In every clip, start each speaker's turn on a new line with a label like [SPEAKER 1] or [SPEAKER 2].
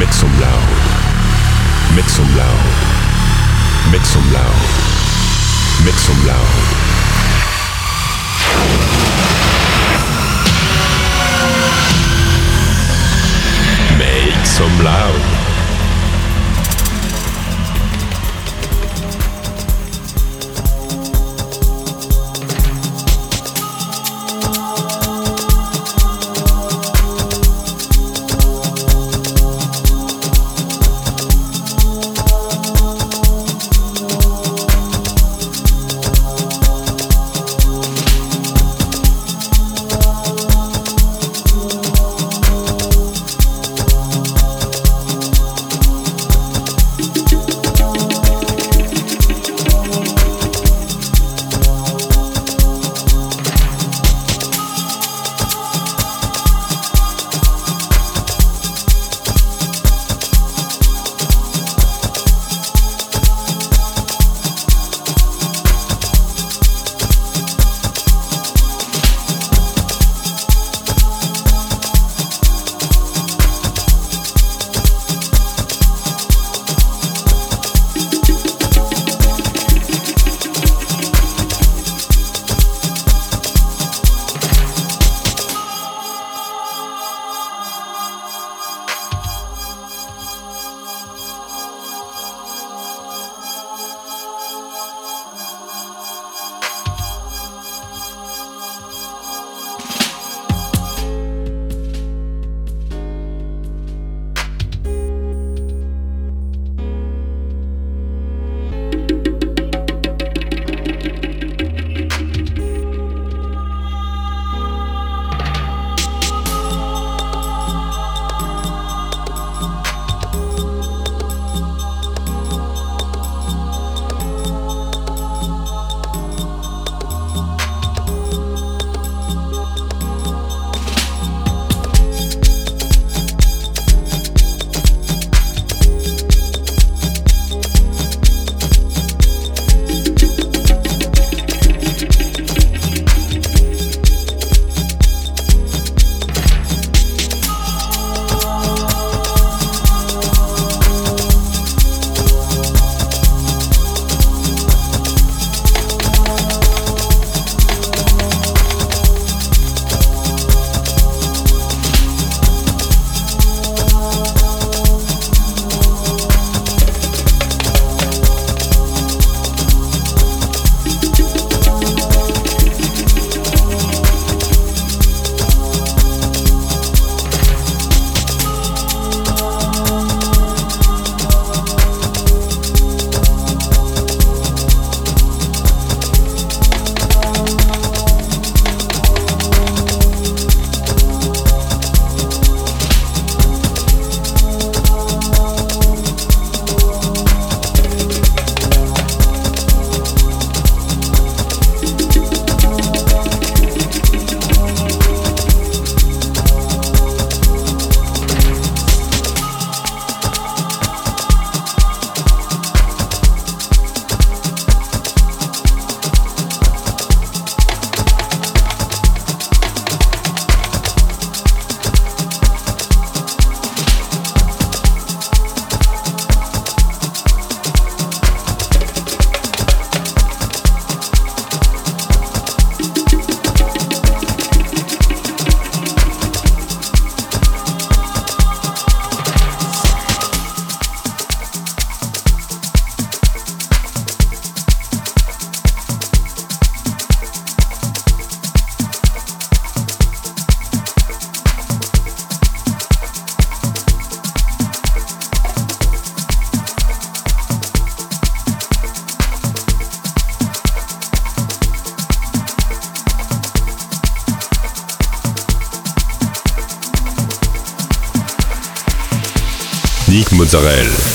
[SPEAKER 1] Mit zum laut. Mit zum laut. Mit zum laut. Mit zum laut. Mit zum Loud. Israel.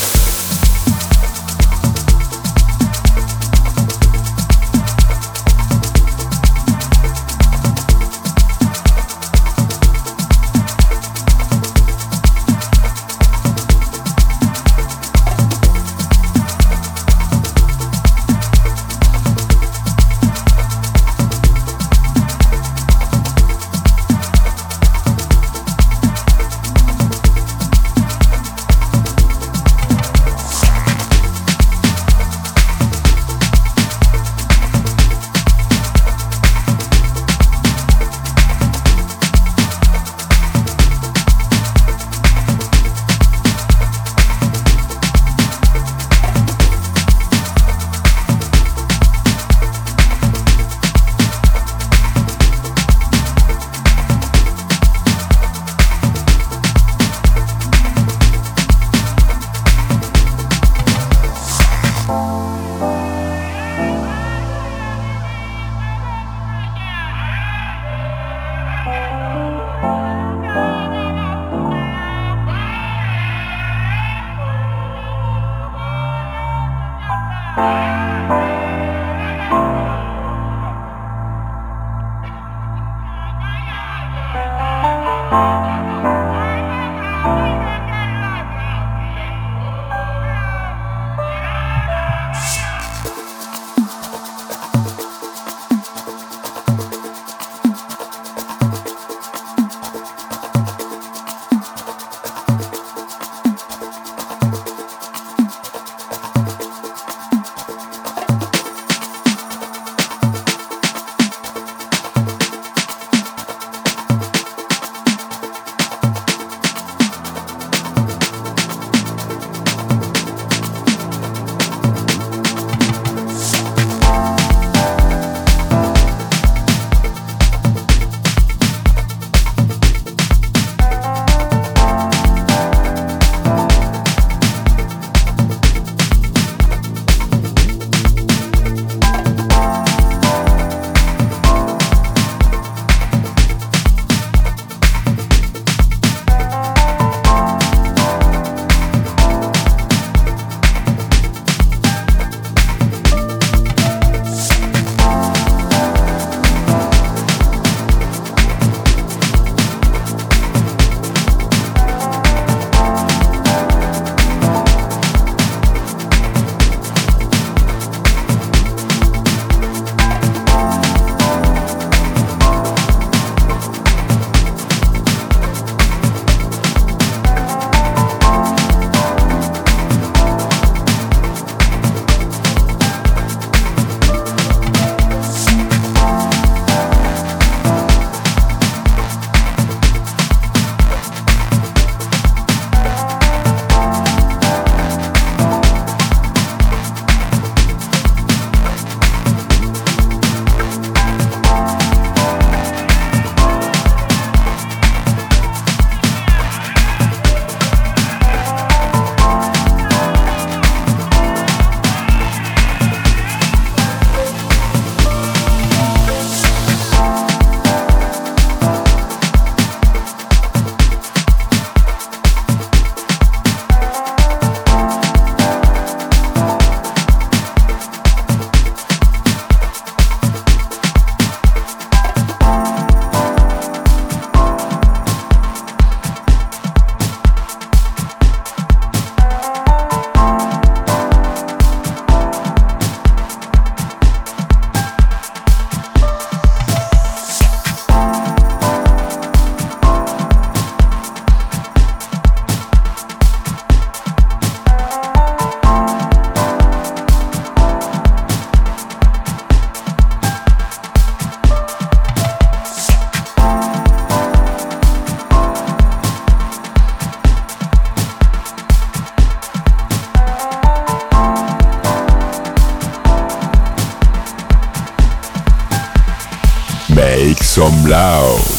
[SPEAKER 1] Loud.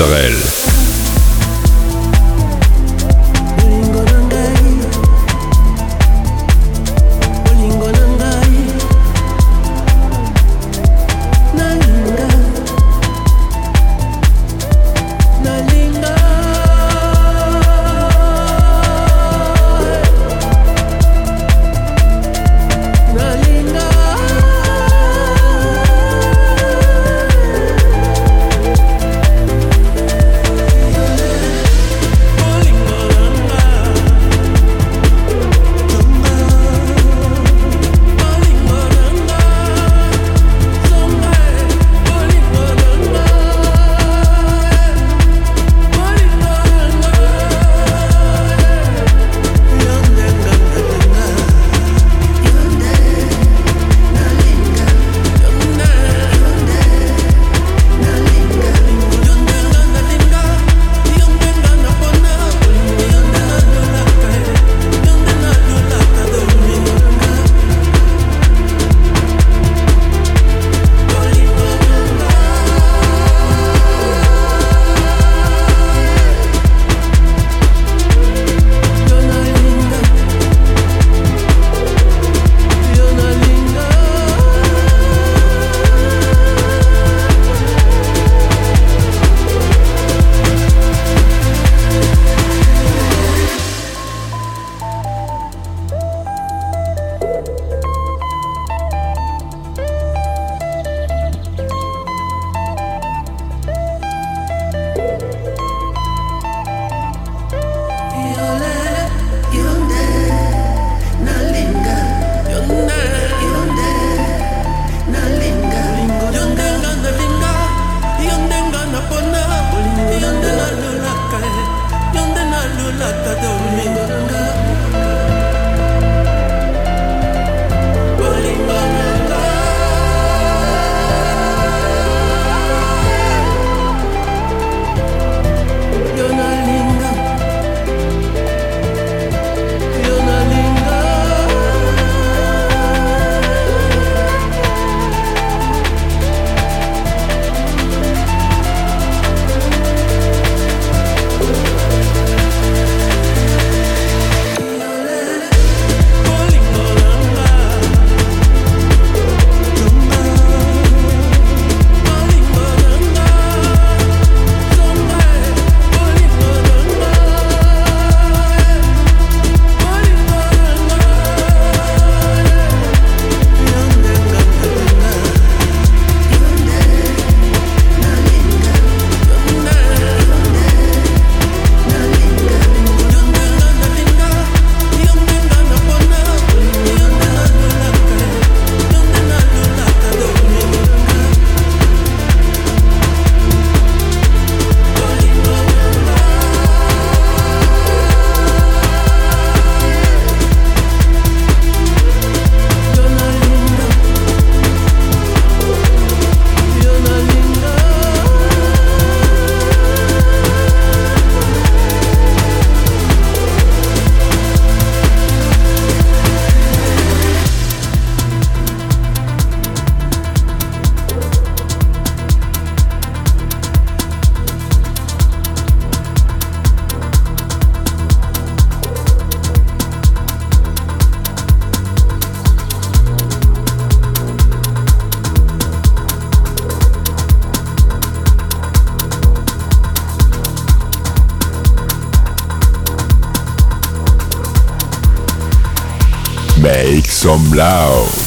[SPEAKER 2] Israel. Loud.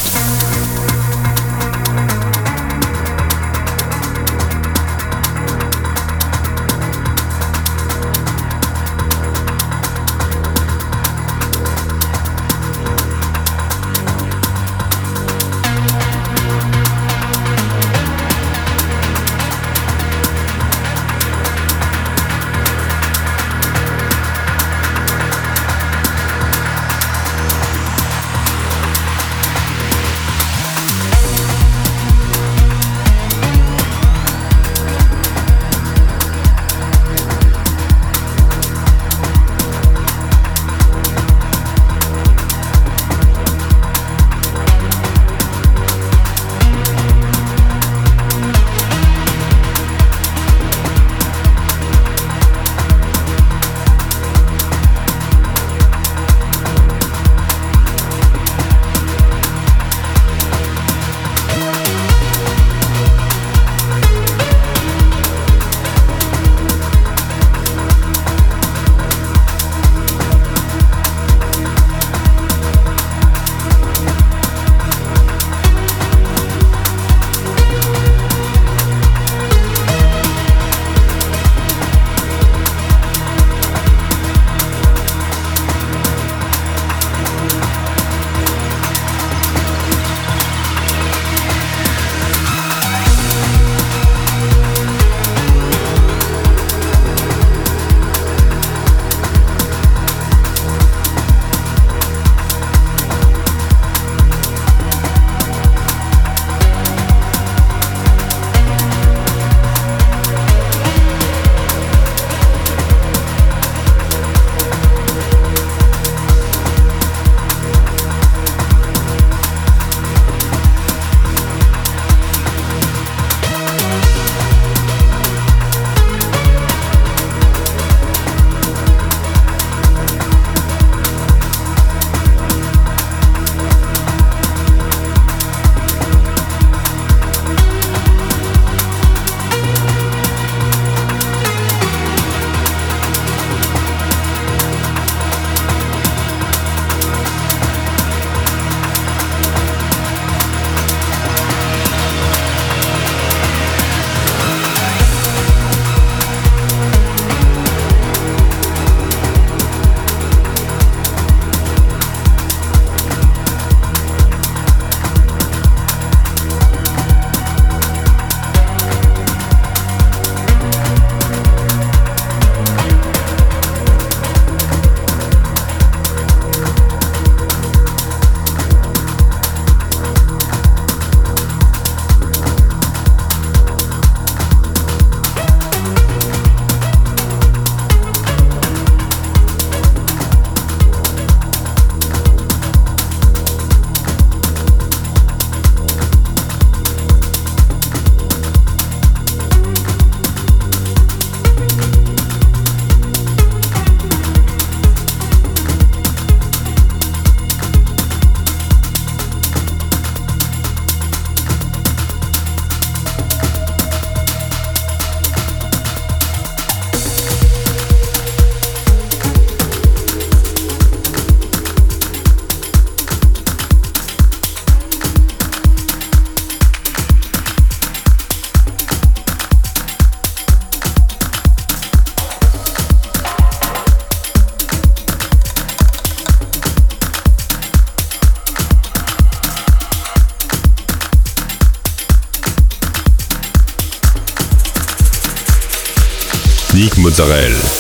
[SPEAKER 2] Israël.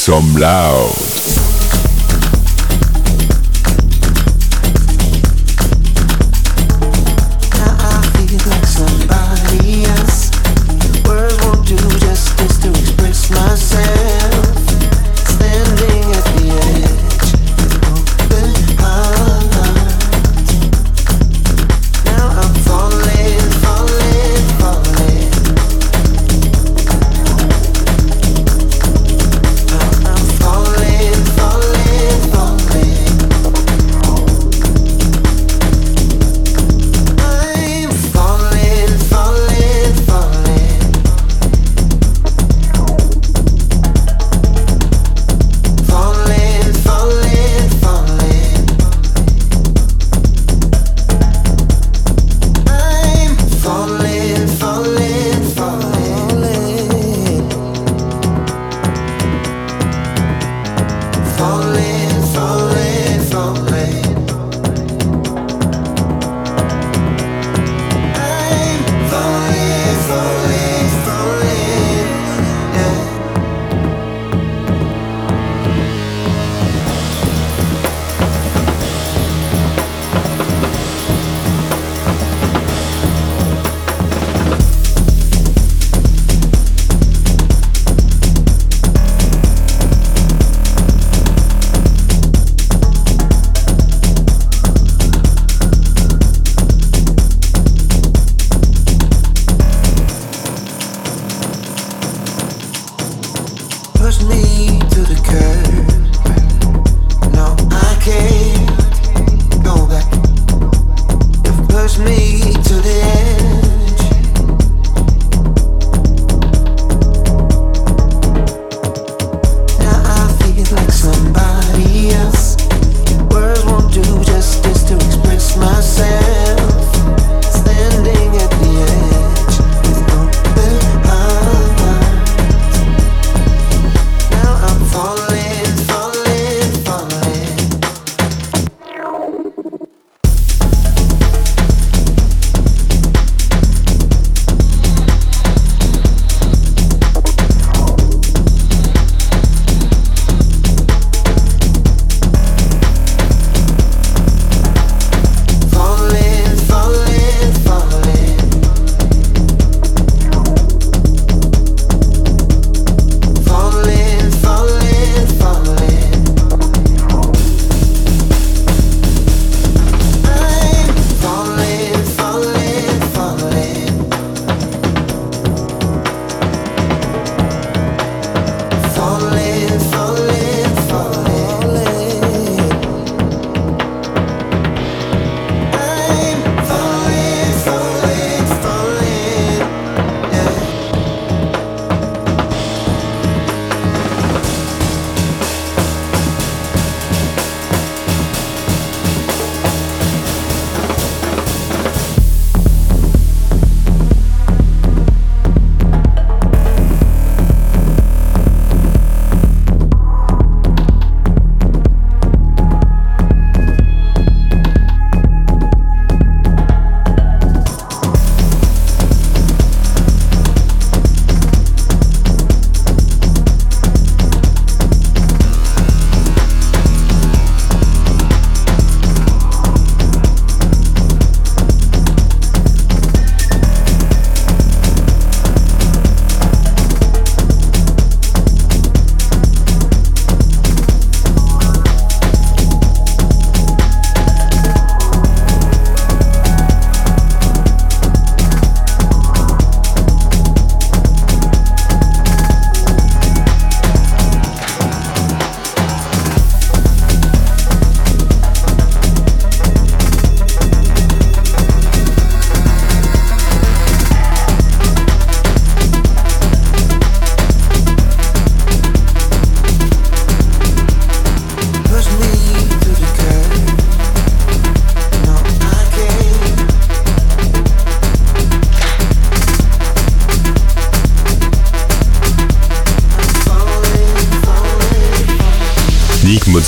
[SPEAKER 3] Some loud.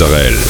[SPEAKER 4] Israel.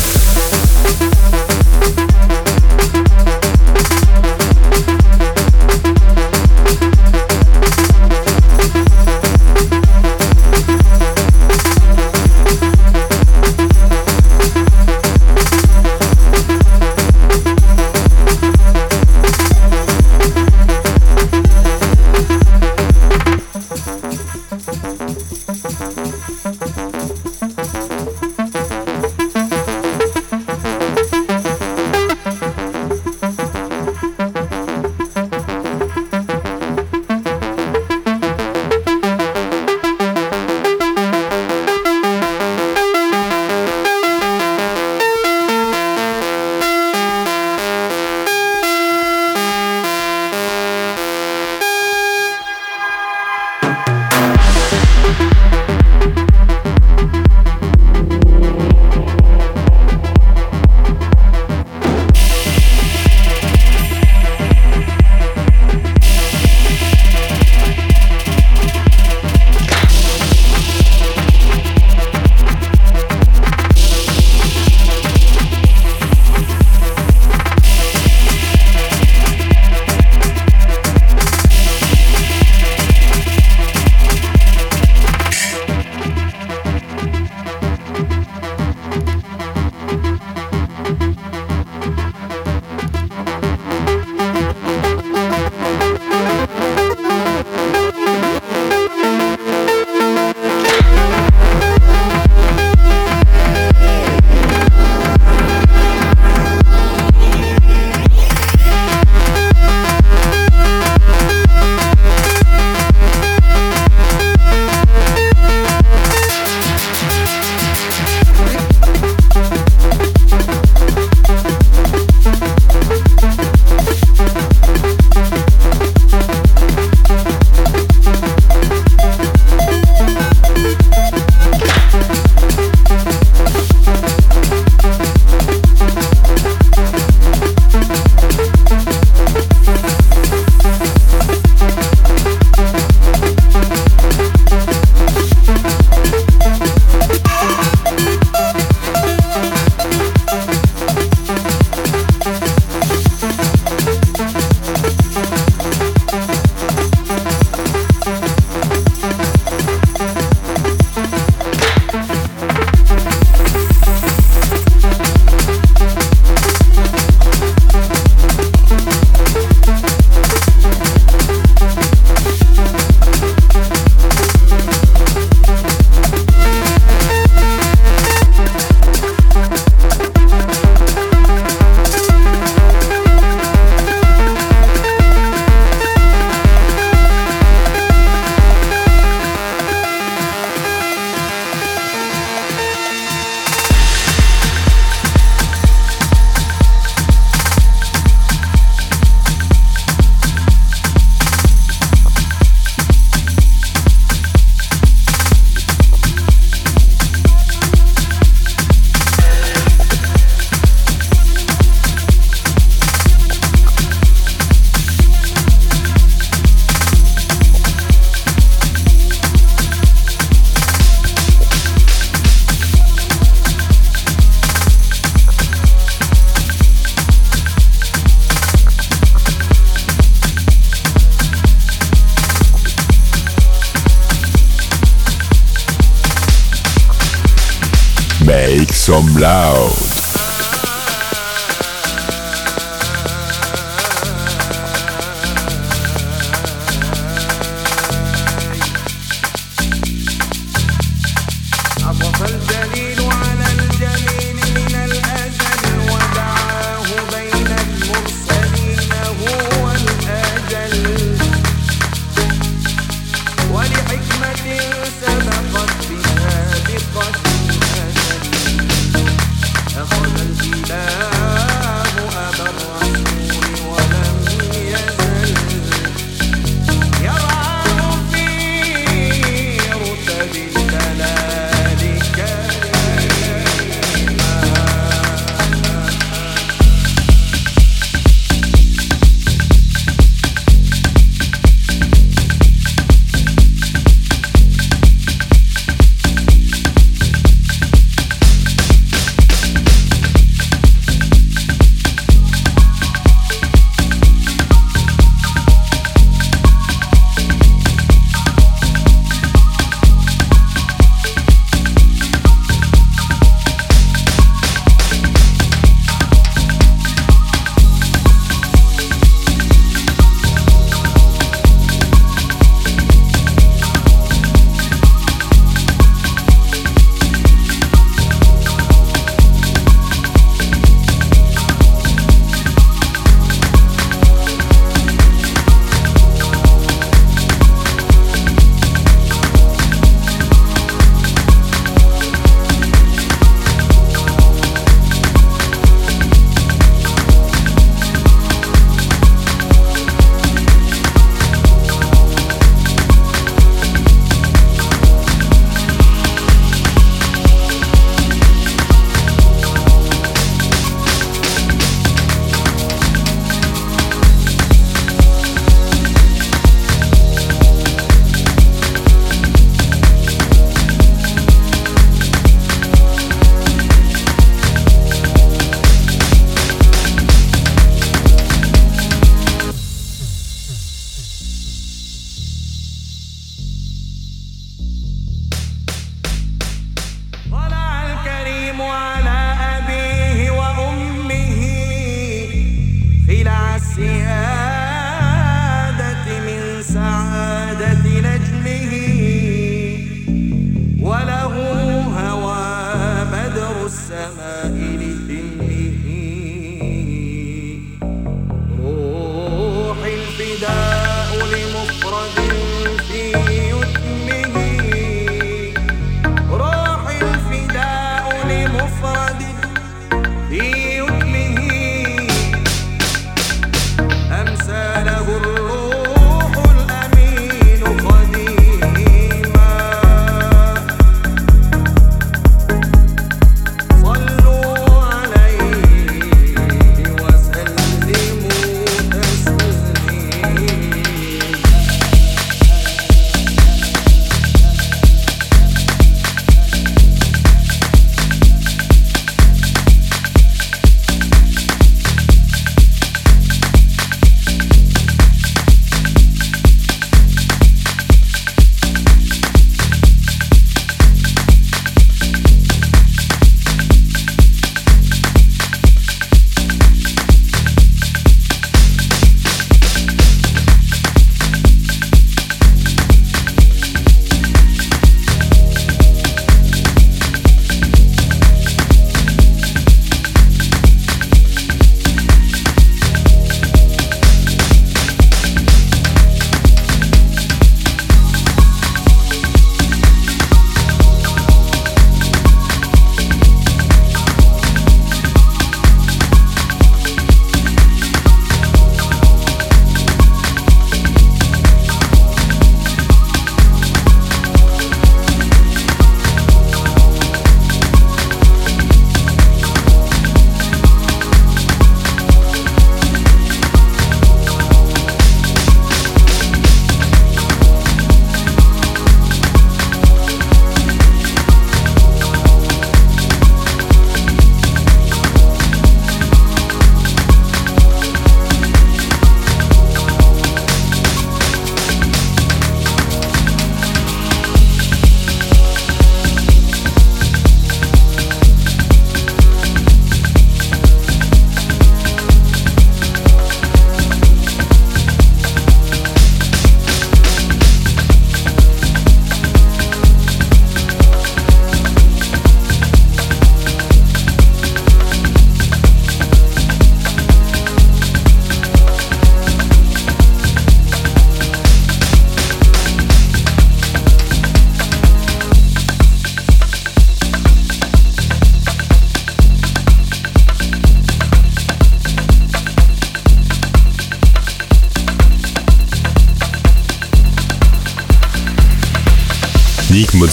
[SPEAKER 4] Some loud.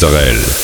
[SPEAKER 5] Israel.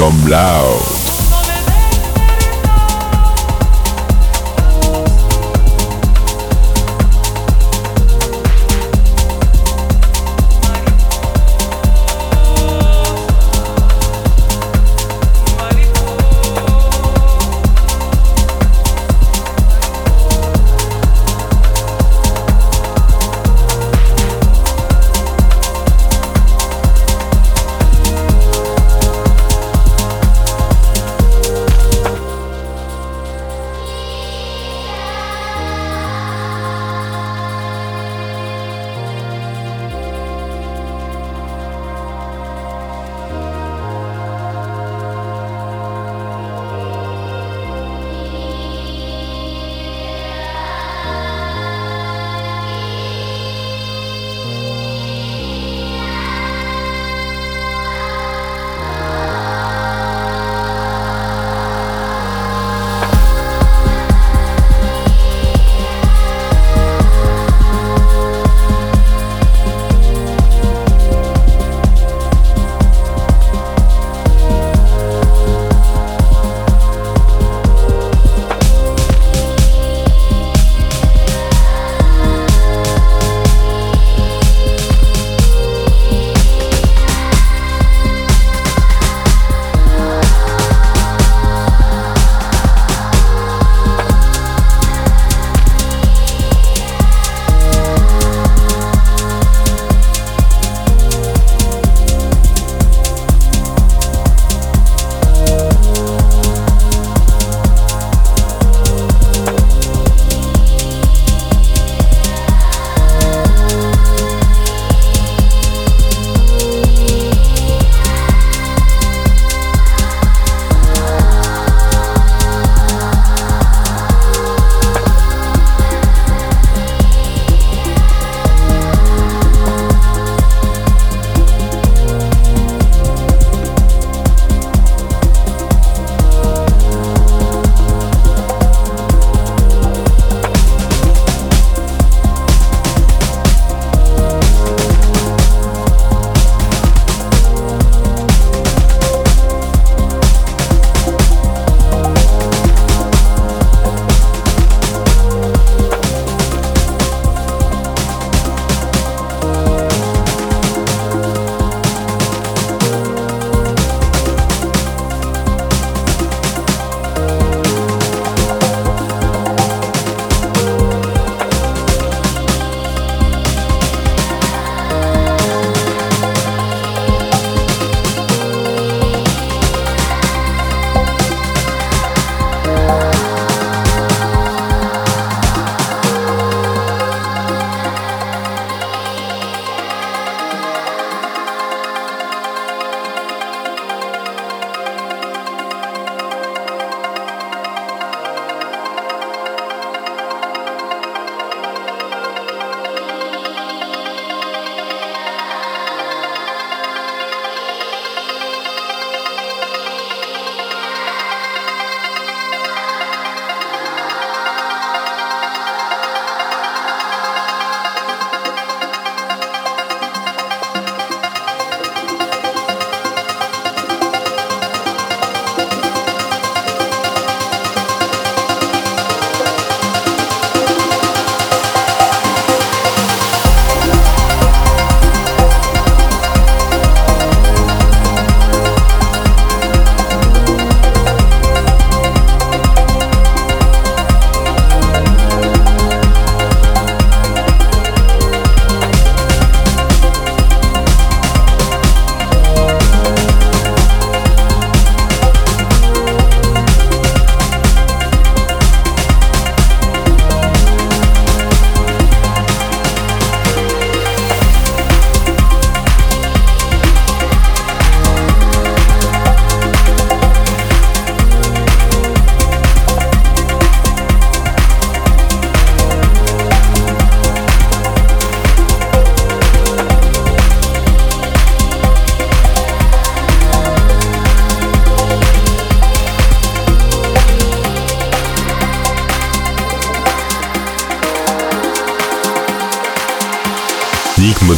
[SPEAKER 5] Some.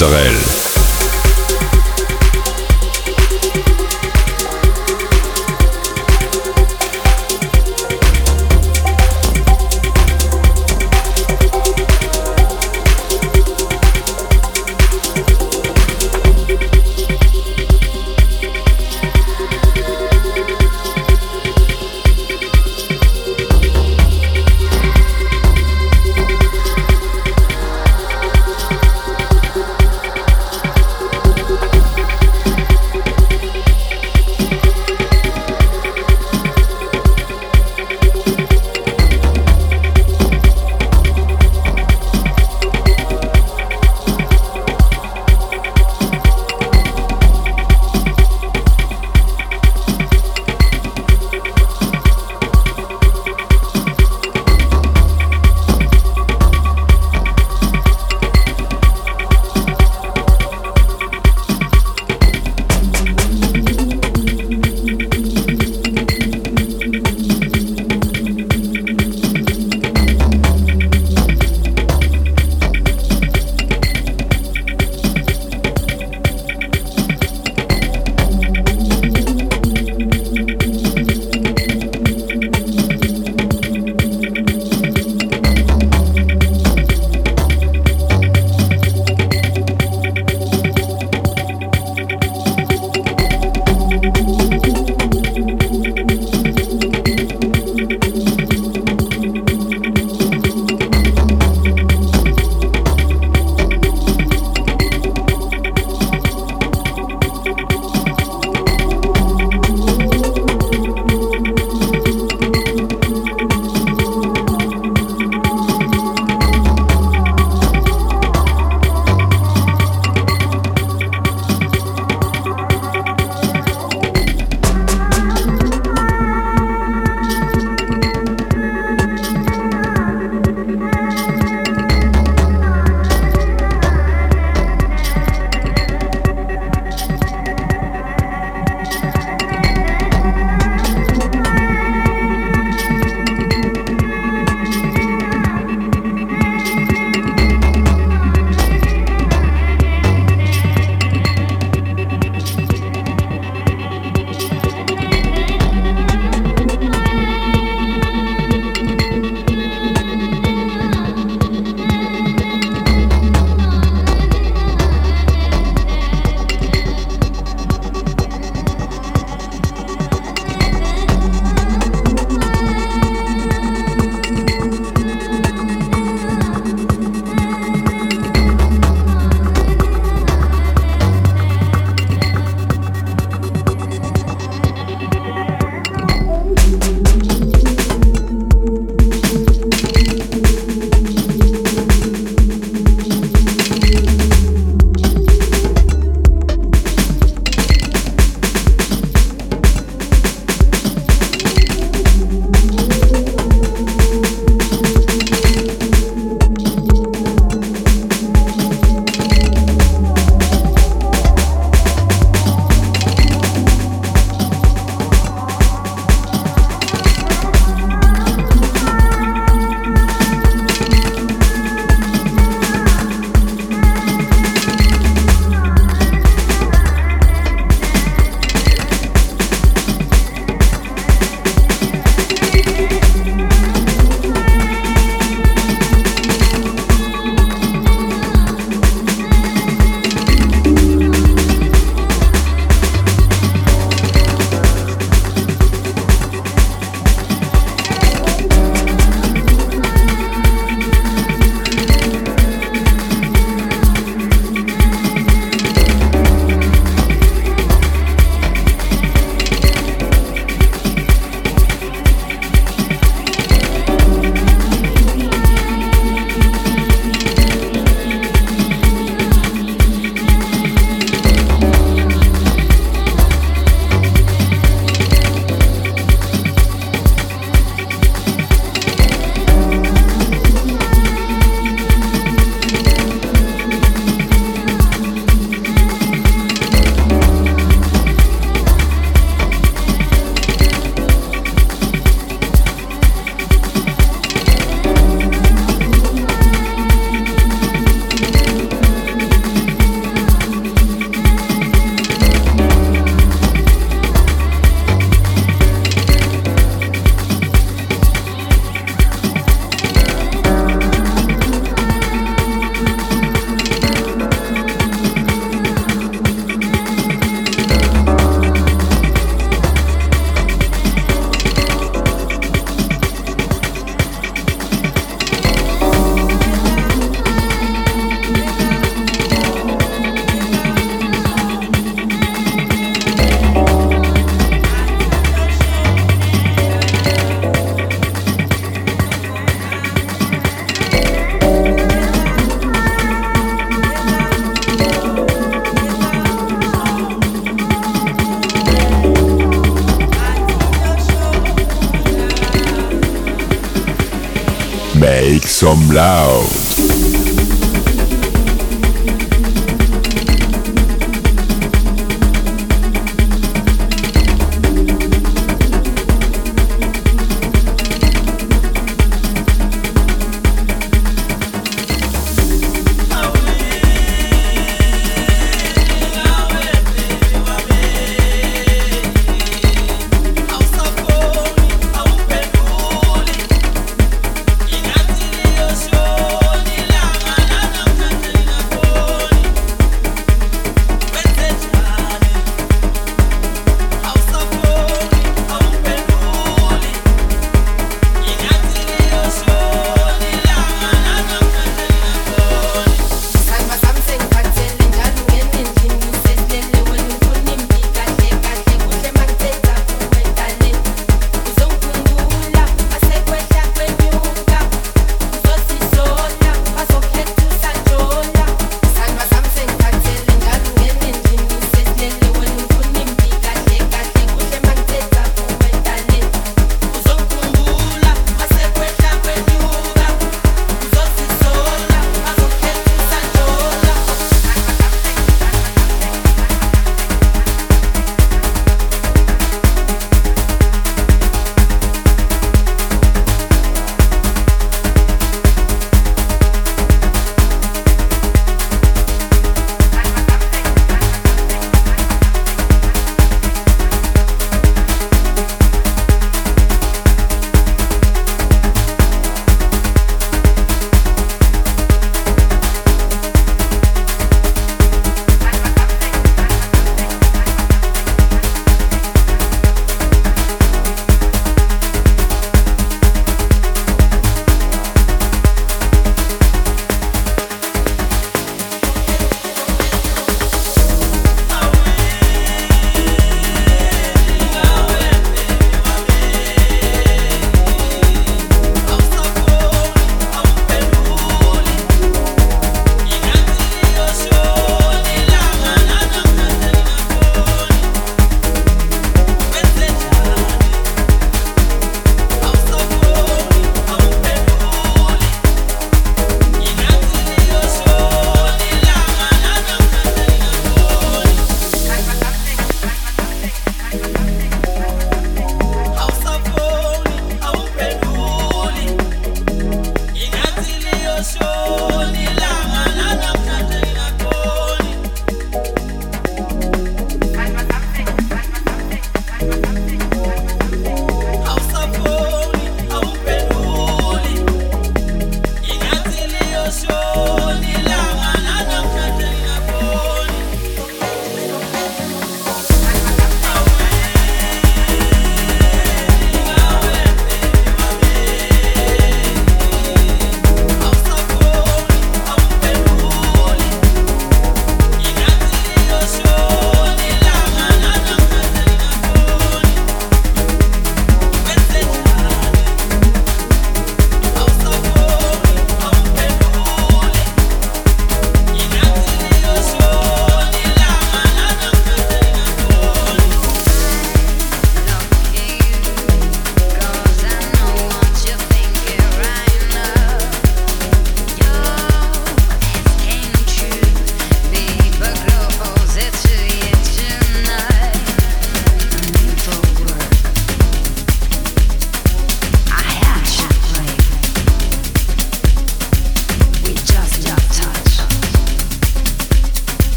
[SPEAKER 6] Israel. Loud.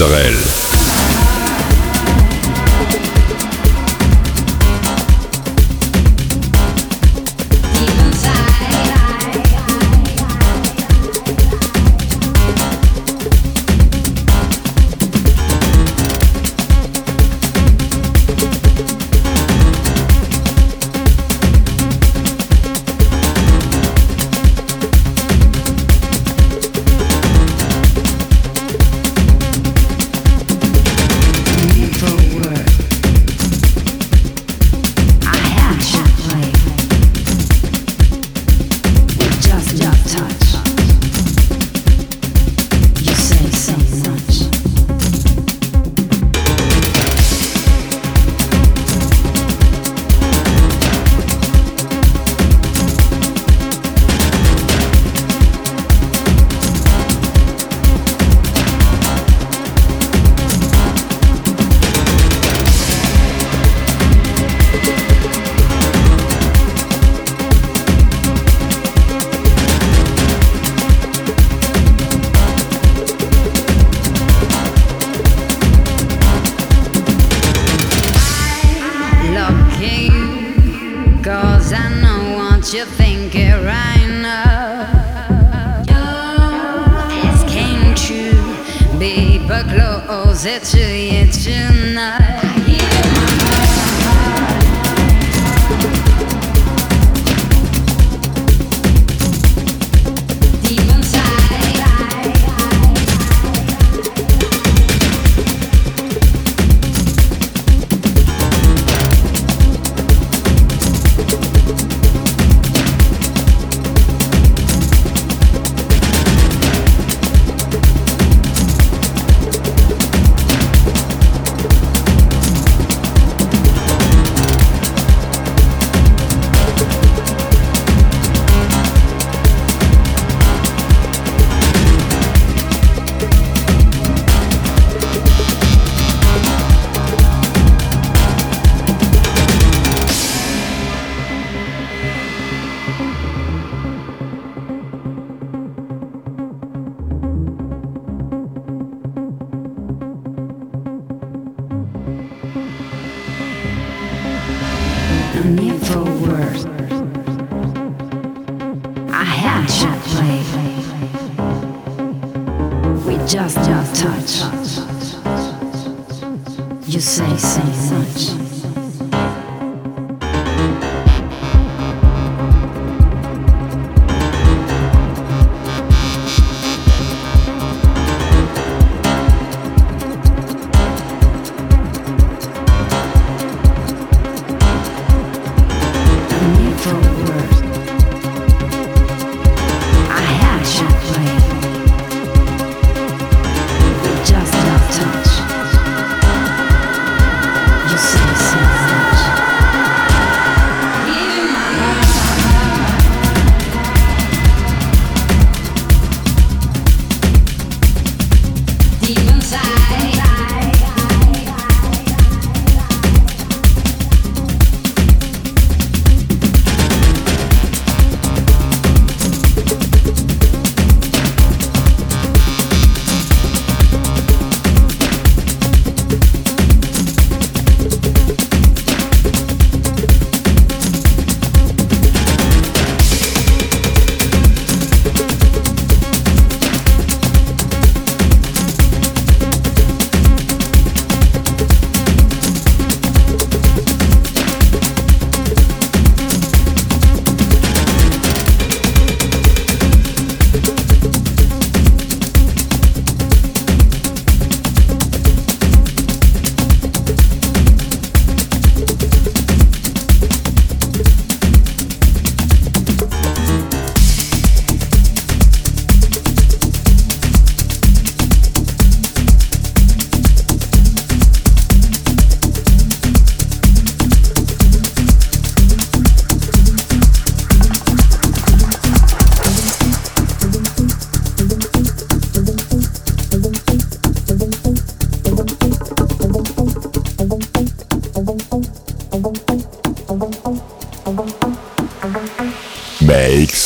[SPEAKER 7] Israel.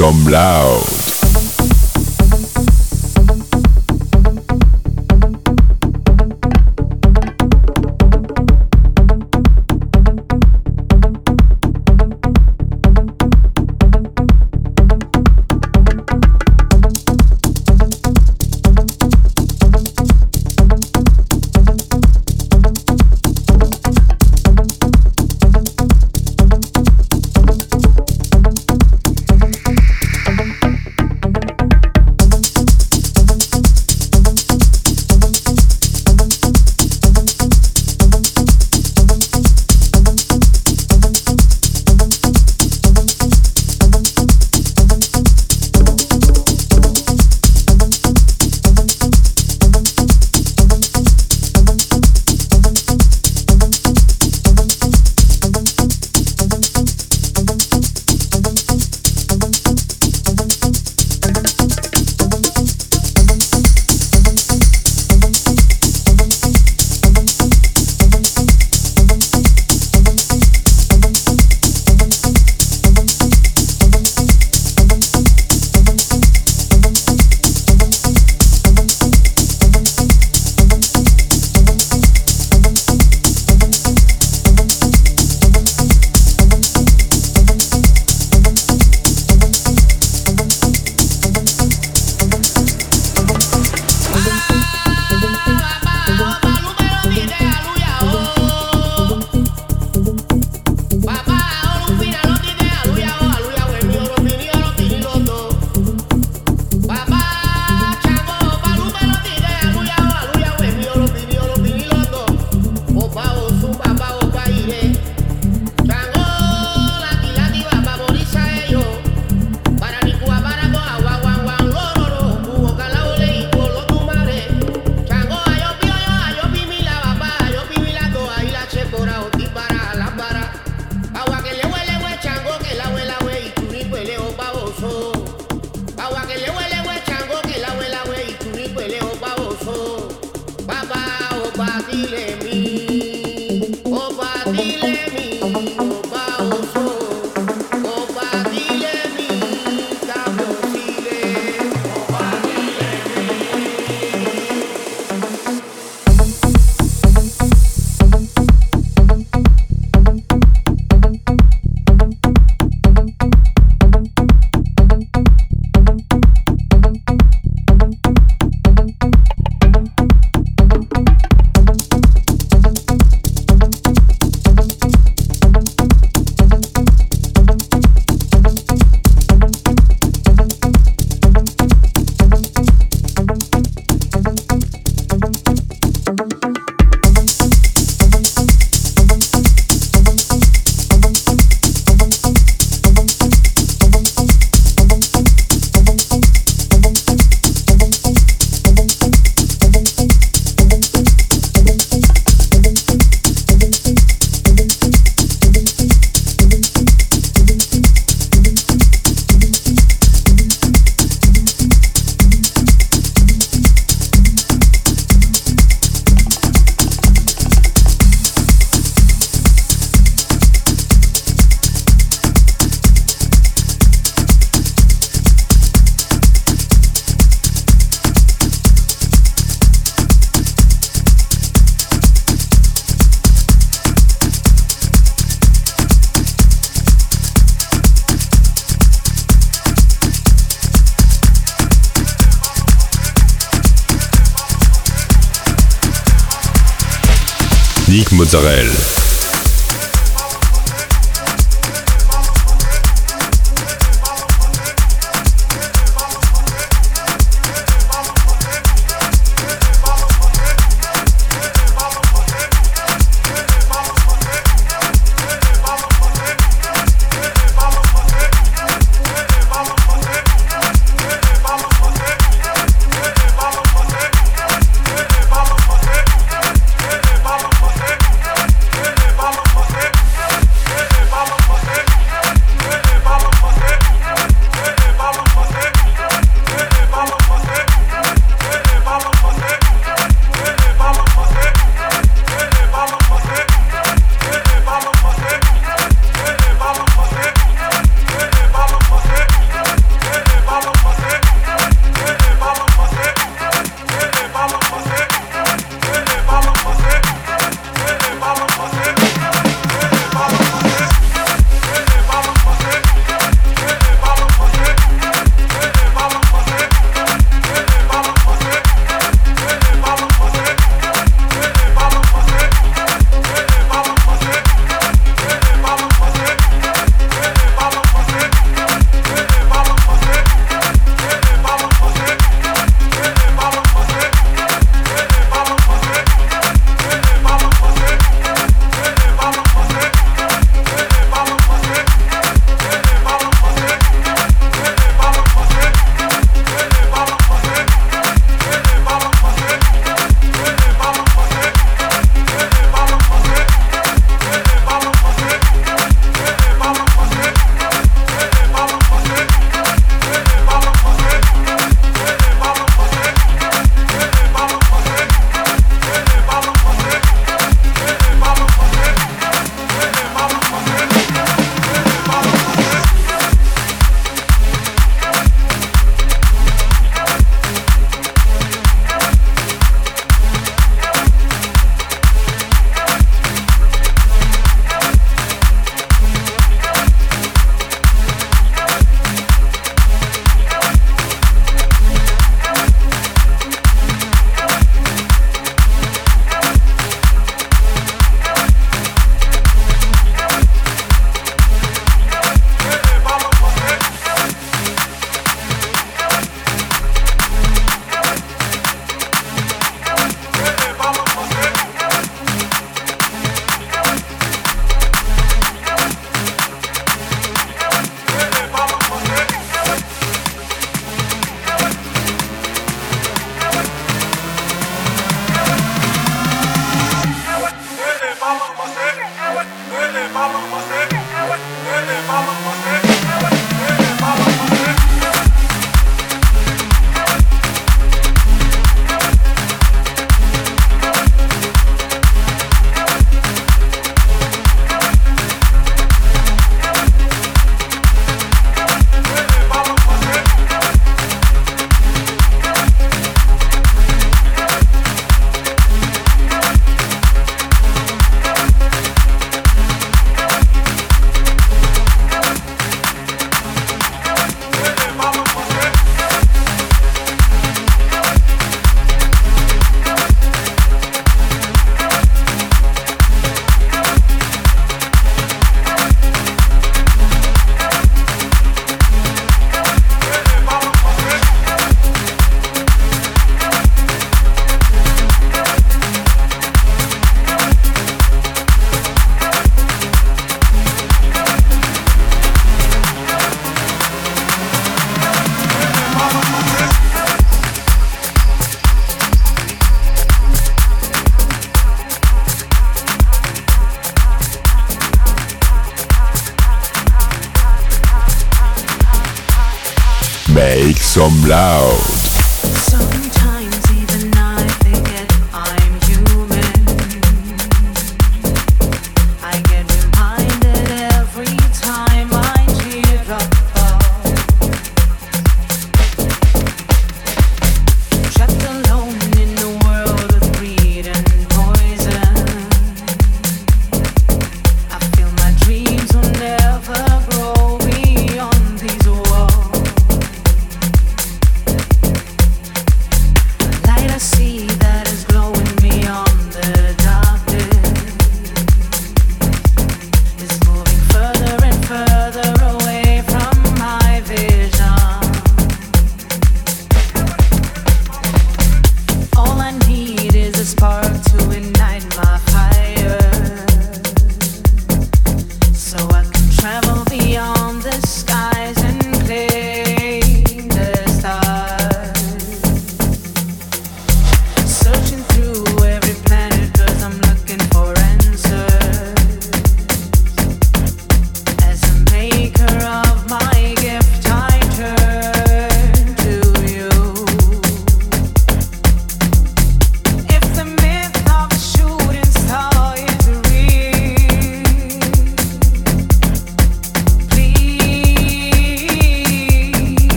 [SPEAKER 7] Loud.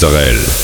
[SPEAKER 5] Mozzarella.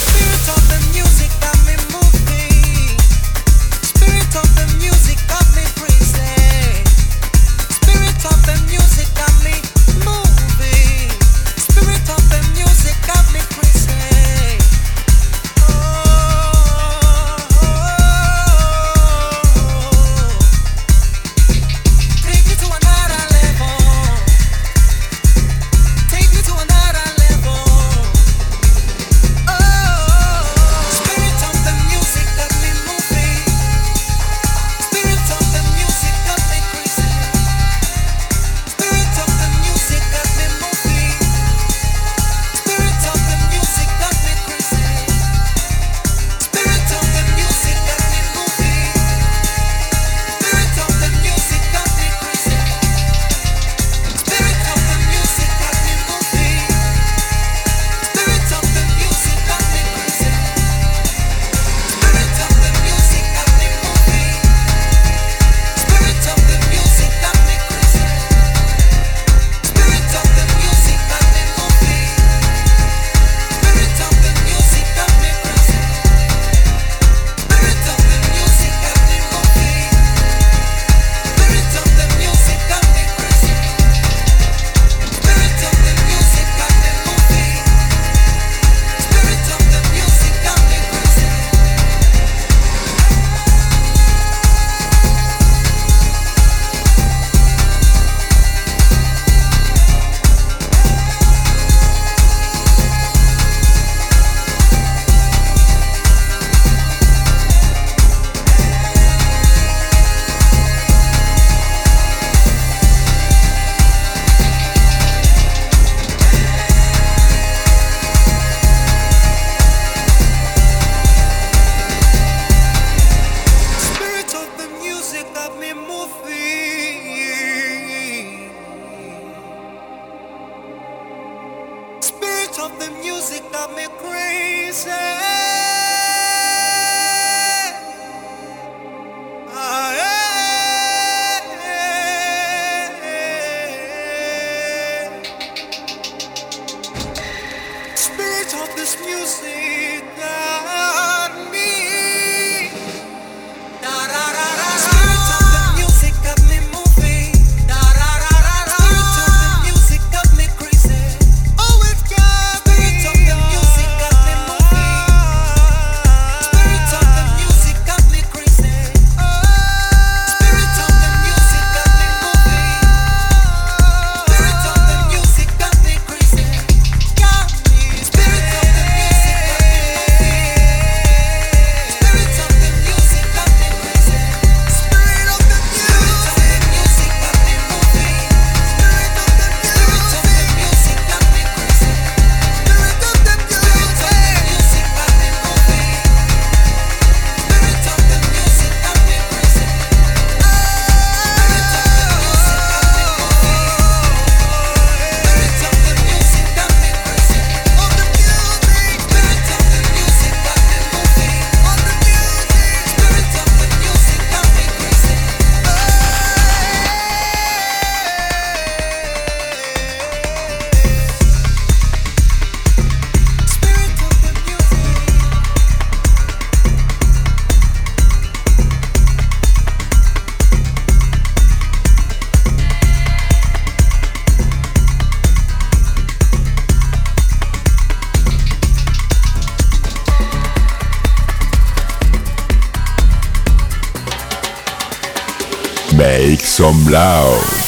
[SPEAKER 5] Some loud.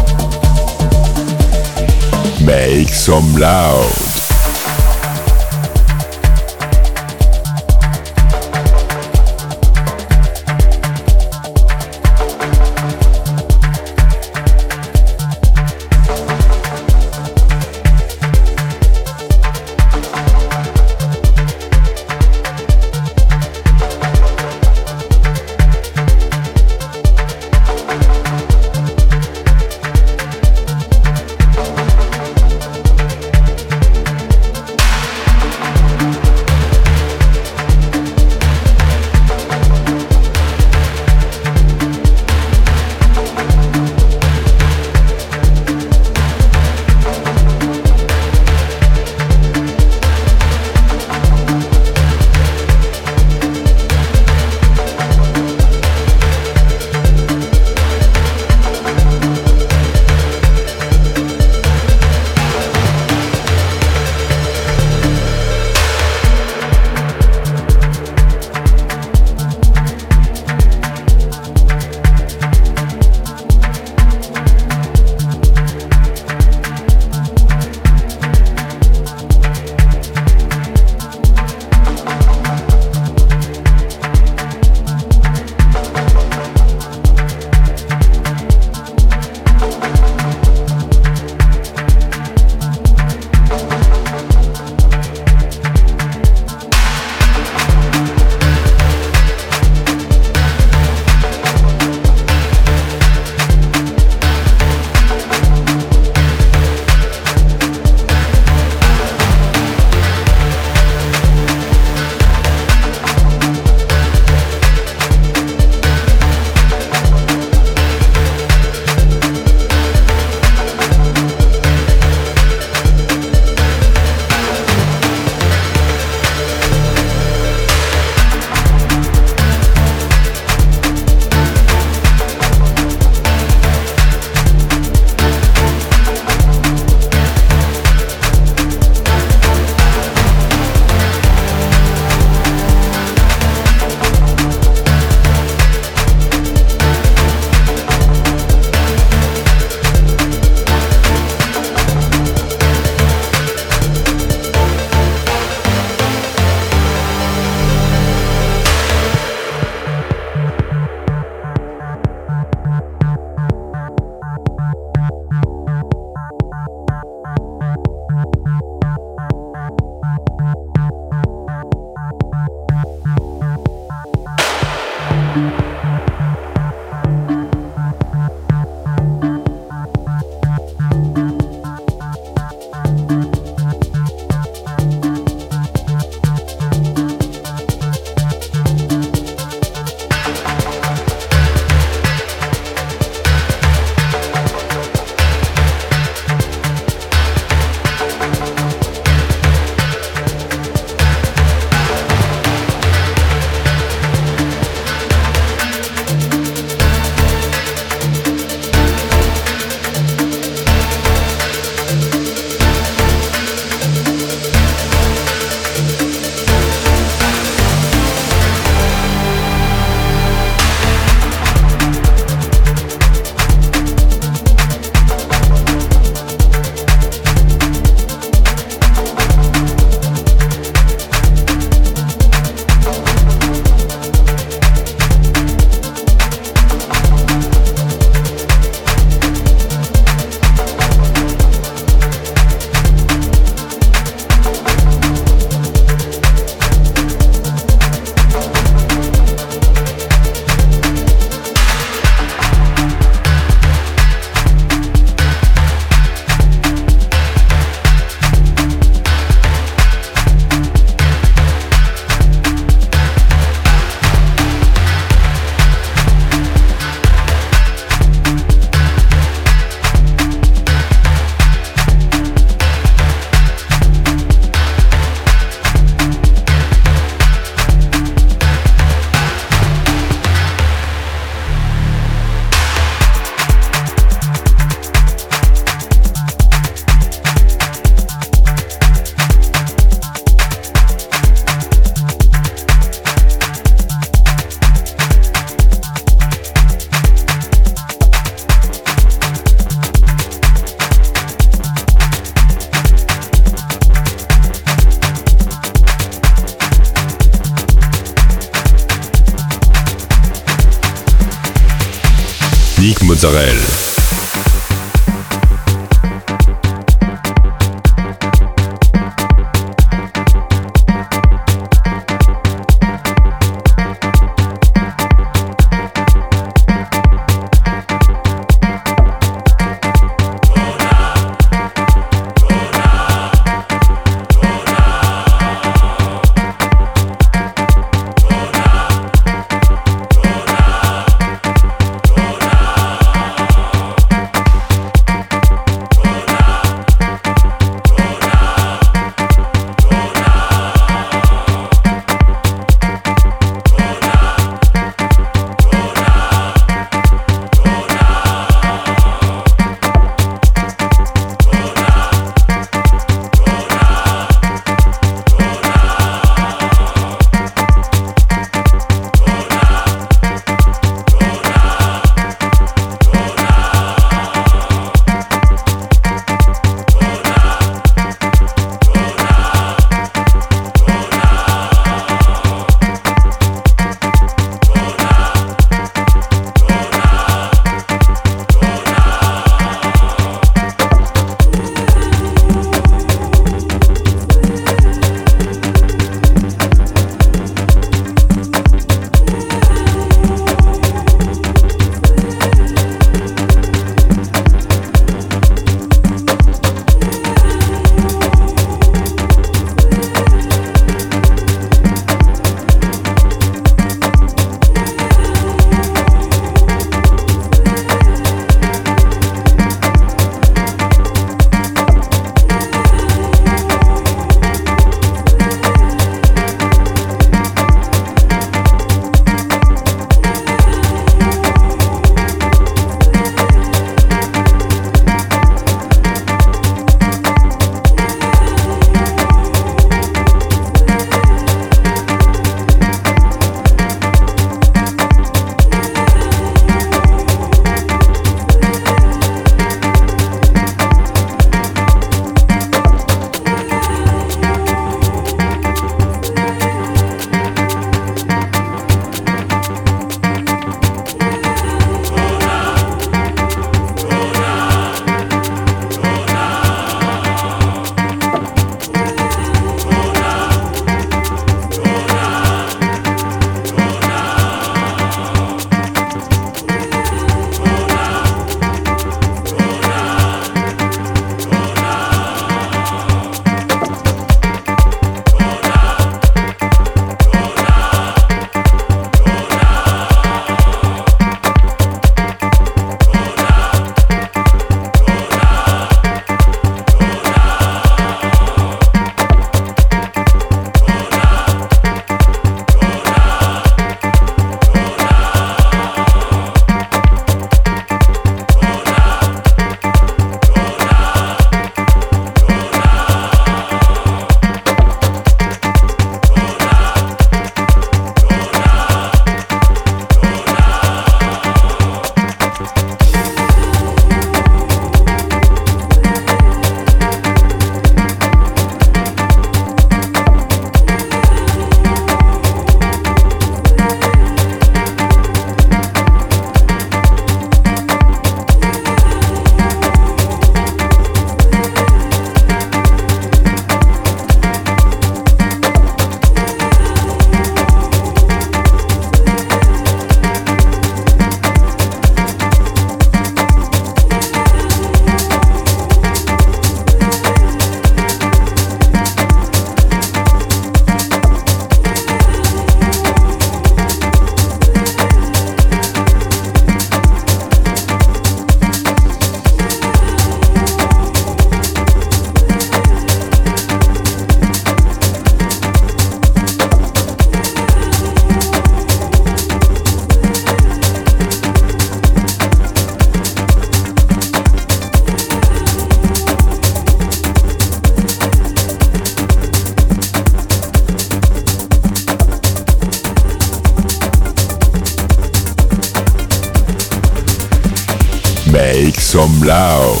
[SPEAKER 5] Loud.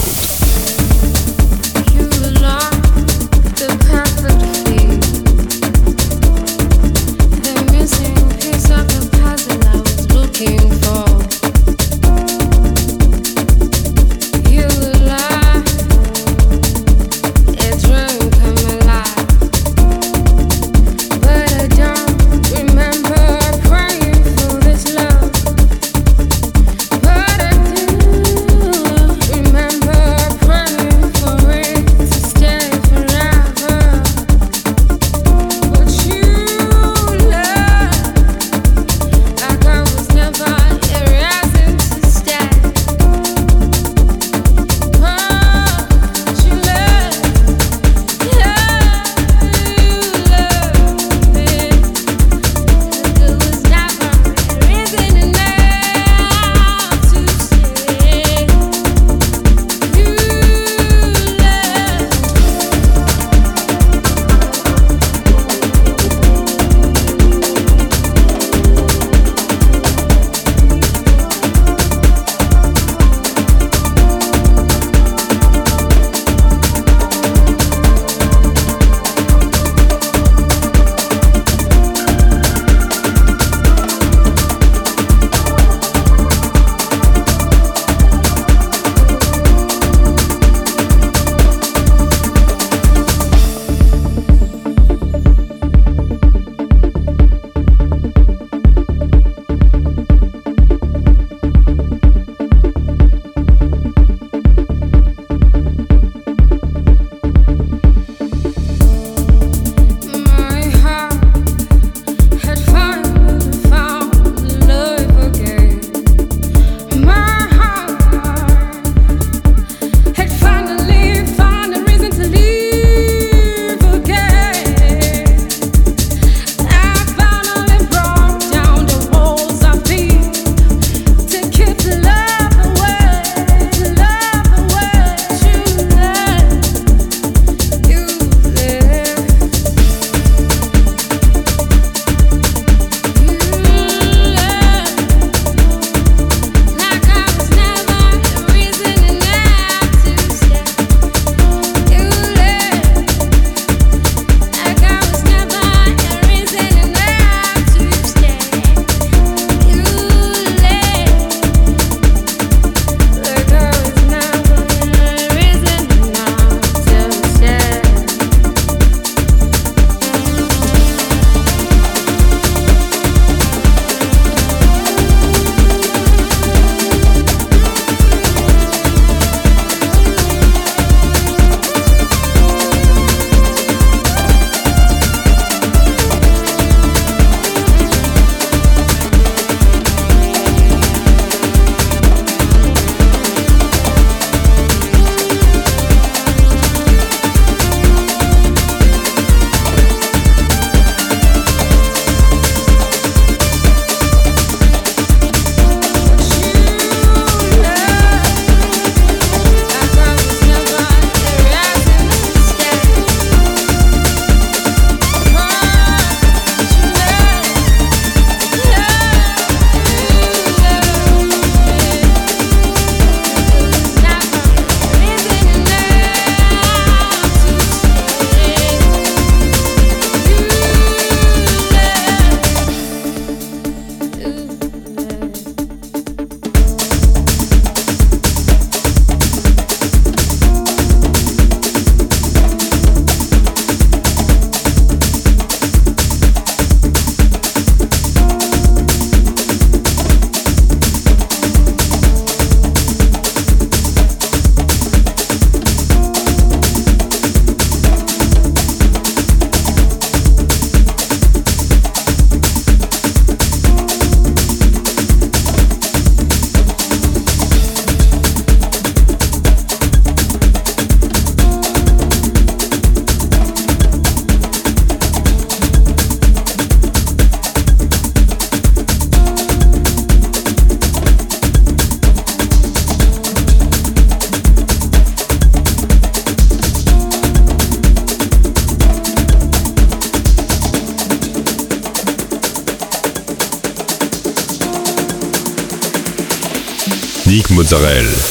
[SPEAKER 8] Israel.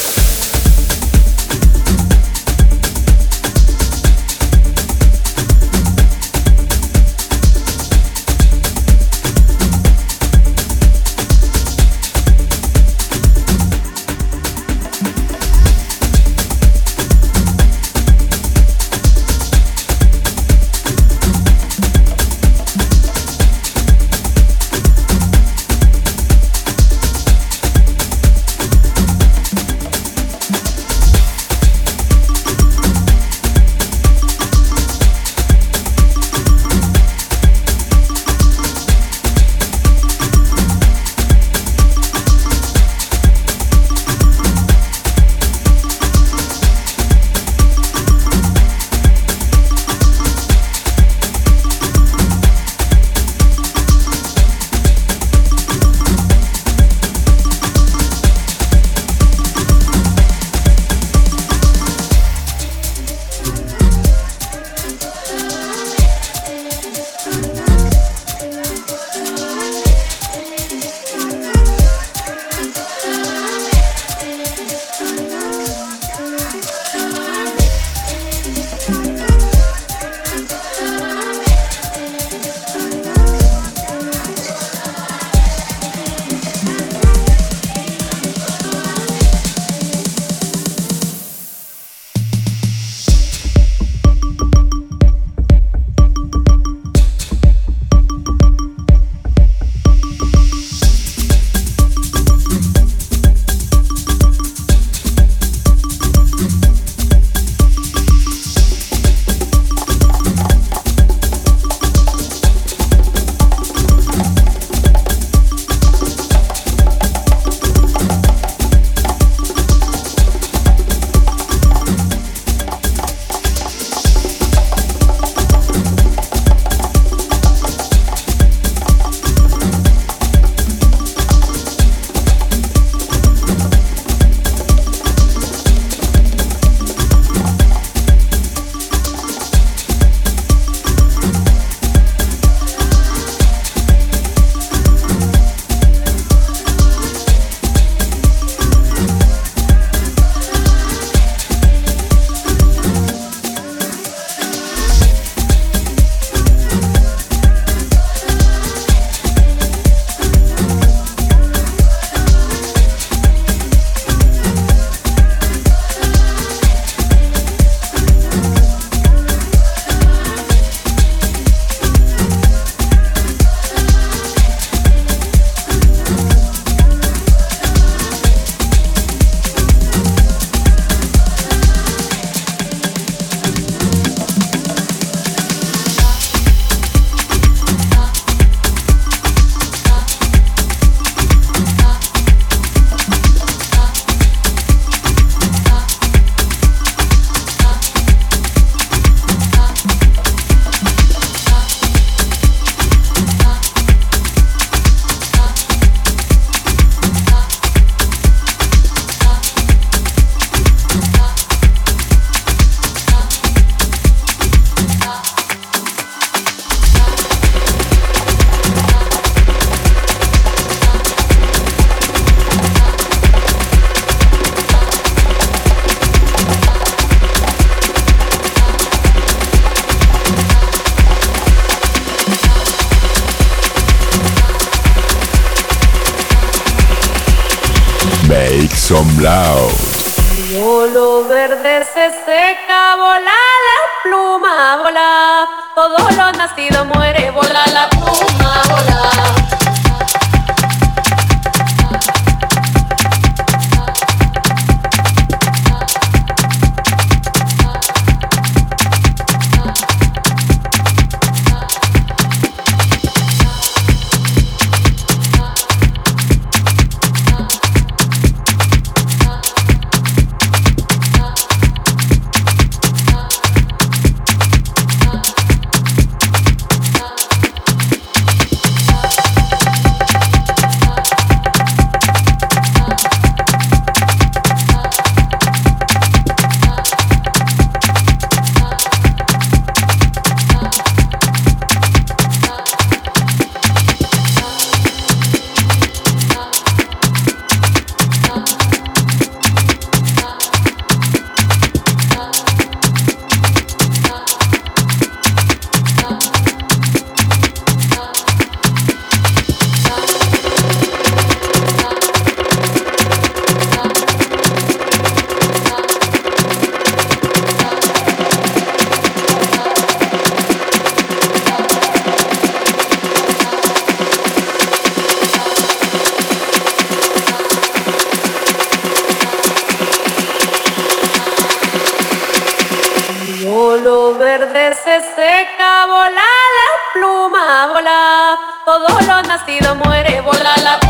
[SPEAKER 8] Nacido muere, volá la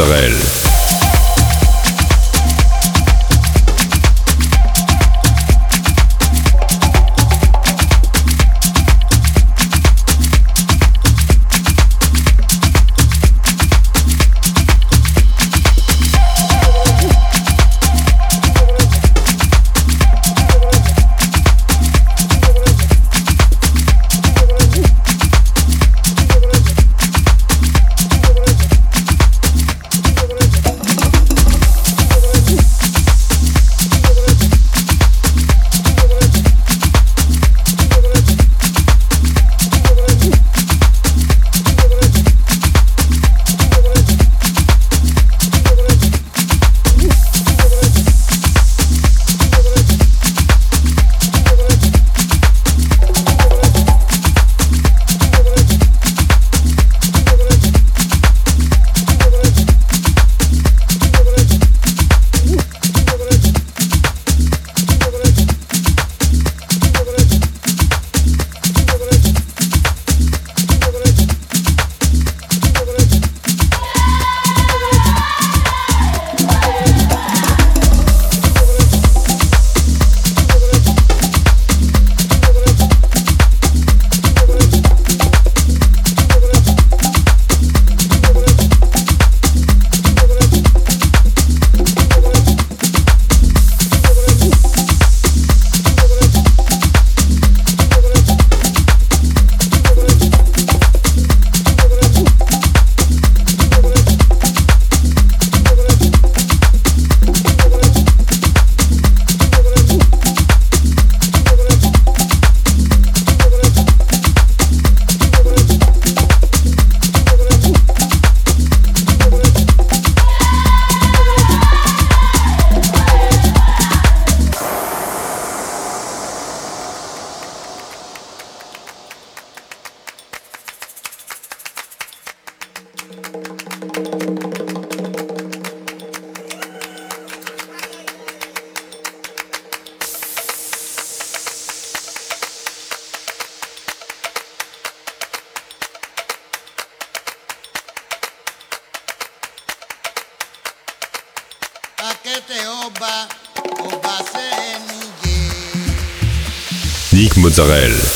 [SPEAKER 9] Sorel. Israel.